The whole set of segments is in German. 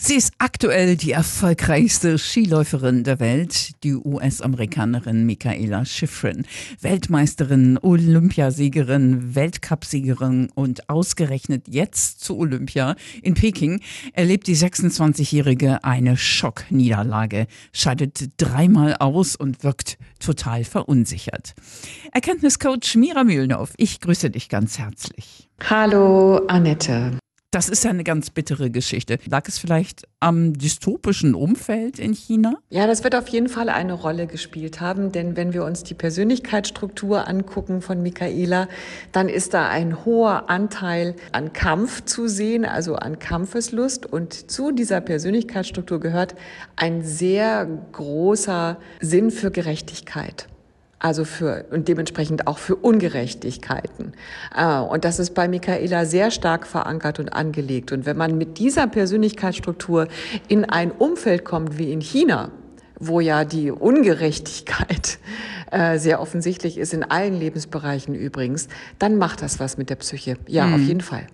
Sie ist aktuell die erfolgreichste Skiläuferin der Welt, die US-Amerikanerin Michaela Schifrin. Weltmeisterin, Olympiasiegerin, Weltcupsiegerin und ausgerechnet jetzt zu Olympia in Peking erlebt die 26-Jährige eine Schockniederlage, scheidet dreimal aus und wirkt total verunsichert. Erkenntniscoach Mira Mühlenhoff, ich grüße dich ganz herzlich. Hallo Annette. Das ist ja eine ganz bittere Geschichte. Lag es vielleicht am dystopischen Umfeld in China? Ja, das wird auf jeden Fall eine Rolle gespielt haben, denn wenn wir uns die Persönlichkeitsstruktur angucken von Michaela, dann ist da ein hoher Anteil an Kampf zu sehen, also an Kampfeslust. Und zu dieser Persönlichkeitsstruktur gehört ein sehr großer Sinn für Gerechtigkeit also für und dementsprechend auch für Ungerechtigkeiten. Äh, und das ist bei Michaela sehr stark verankert und angelegt. Und wenn man mit dieser Persönlichkeitsstruktur in ein Umfeld kommt wie in China, wo ja die Ungerechtigkeit äh, sehr offensichtlich ist, in allen Lebensbereichen übrigens, dann macht das was mit der Psyche. Ja, mhm. auf jeden Fall.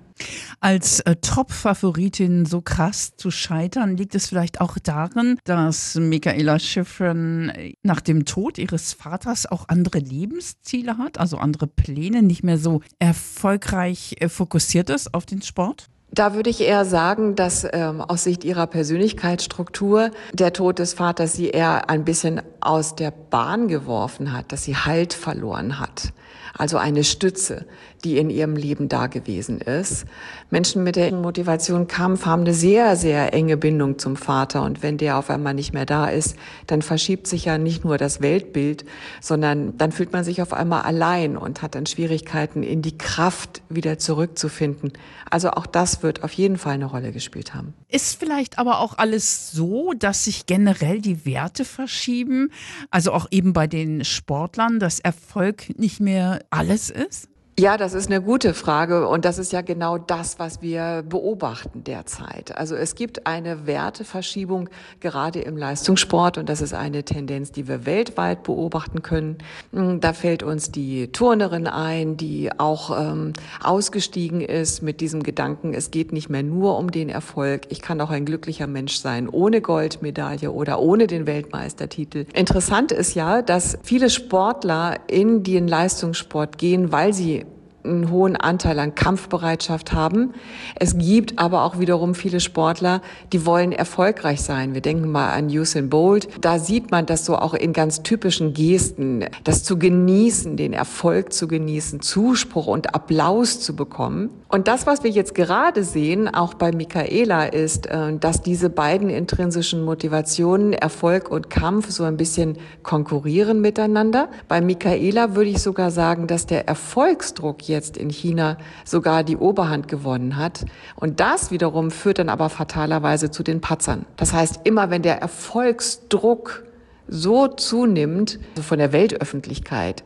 Als äh, Top-Favoritin so krass zu scheitern, liegt es vielleicht auch darin, dass Michaela Schifrin äh, nach dem Tod ihres Vaters auch andere Lebensziele hat, also andere Pläne, nicht mehr so erfolgreich äh, fokussiert ist auf den Sport? Da würde ich eher sagen, dass ähm, aus Sicht ihrer Persönlichkeitsstruktur der Tod des Vaters sie eher ein bisschen aus der Bahn geworfen hat, dass sie Halt verloren hat. Also eine Stütze, die in ihrem Leben da gewesen ist. Menschen mit der Motivation Kampf haben eine sehr, sehr enge Bindung zum Vater. Und wenn der auf einmal nicht mehr da ist, dann verschiebt sich ja nicht nur das Weltbild, sondern dann fühlt man sich auf einmal allein und hat dann Schwierigkeiten, in die Kraft wieder zurückzufinden. Also auch das wird auf jeden Fall eine Rolle gespielt haben. Ist vielleicht aber auch alles so, dass sich generell die Werte verschieben? Also auch eben bei den Sportlern, dass Erfolg nicht mehr alles ist? Ja, das ist eine gute Frage und das ist ja genau das, was wir beobachten derzeit. Also es gibt eine Werteverschiebung gerade im Leistungssport und das ist eine Tendenz, die wir weltweit beobachten können. Hm, da fällt uns die Turnerin ein, die auch ähm, ausgestiegen ist mit diesem Gedanken, es geht nicht mehr nur um den Erfolg. Ich kann auch ein glücklicher Mensch sein ohne Goldmedaille oder ohne den Weltmeistertitel. Interessant ist ja, dass viele Sportler in den Leistungssport gehen, weil sie einen hohen Anteil an Kampfbereitschaft haben. Es gibt aber auch wiederum viele Sportler, die wollen erfolgreich sein. Wir denken mal an Usain Bolt. Da sieht man das so auch in ganz typischen Gesten, das zu genießen, den Erfolg zu genießen, Zuspruch und Applaus zu bekommen. Und das, was wir jetzt gerade sehen, auch bei Michaela, ist, äh, dass diese beiden intrinsischen Motivationen, Erfolg und Kampf, so ein bisschen konkurrieren miteinander. Bei Michaela würde ich sogar sagen, dass der Erfolgsdruck jetzt in China sogar die Oberhand gewonnen hat. Und das wiederum führt dann aber fatalerweise zu den Patzern. Das heißt, immer wenn der Erfolgsdruck so zunimmt, also von der Weltöffentlichkeit,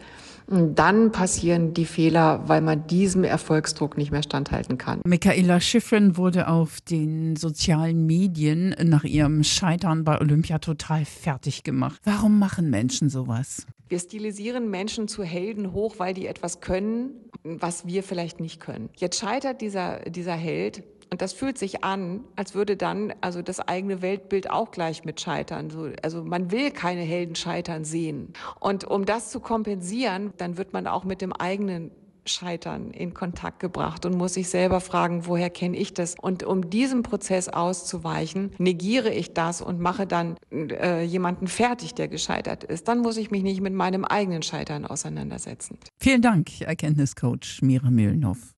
dann passieren die Fehler, weil man diesem Erfolgsdruck nicht mehr standhalten kann. Michaela Schifrin wurde auf den sozialen Medien nach ihrem Scheitern bei Olympia total fertig gemacht. Warum machen Menschen sowas? Wir stilisieren Menschen zu Helden hoch, weil die etwas können, was wir vielleicht nicht können. Jetzt scheitert dieser, dieser Held und das fühlt sich an, als würde dann also das eigene Weltbild auch gleich mit scheitern. So, also man will keine Helden scheitern sehen. Und um das zu kompensieren, dann wird man auch mit dem eigenen Scheitern in Kontakt gebracht und muss sich selber fragen, woher kenne ich das? Und um diesem Prozess auszuweichen, negiere ich das und mache dann äh, jemanden fertig, der gescheitert ist. Dann muss ich mich nicht mit meinem eigenen Scheitern auseinandersetzen. Vielen Dank, Erkenntniscoach Mira Mühlenhoff.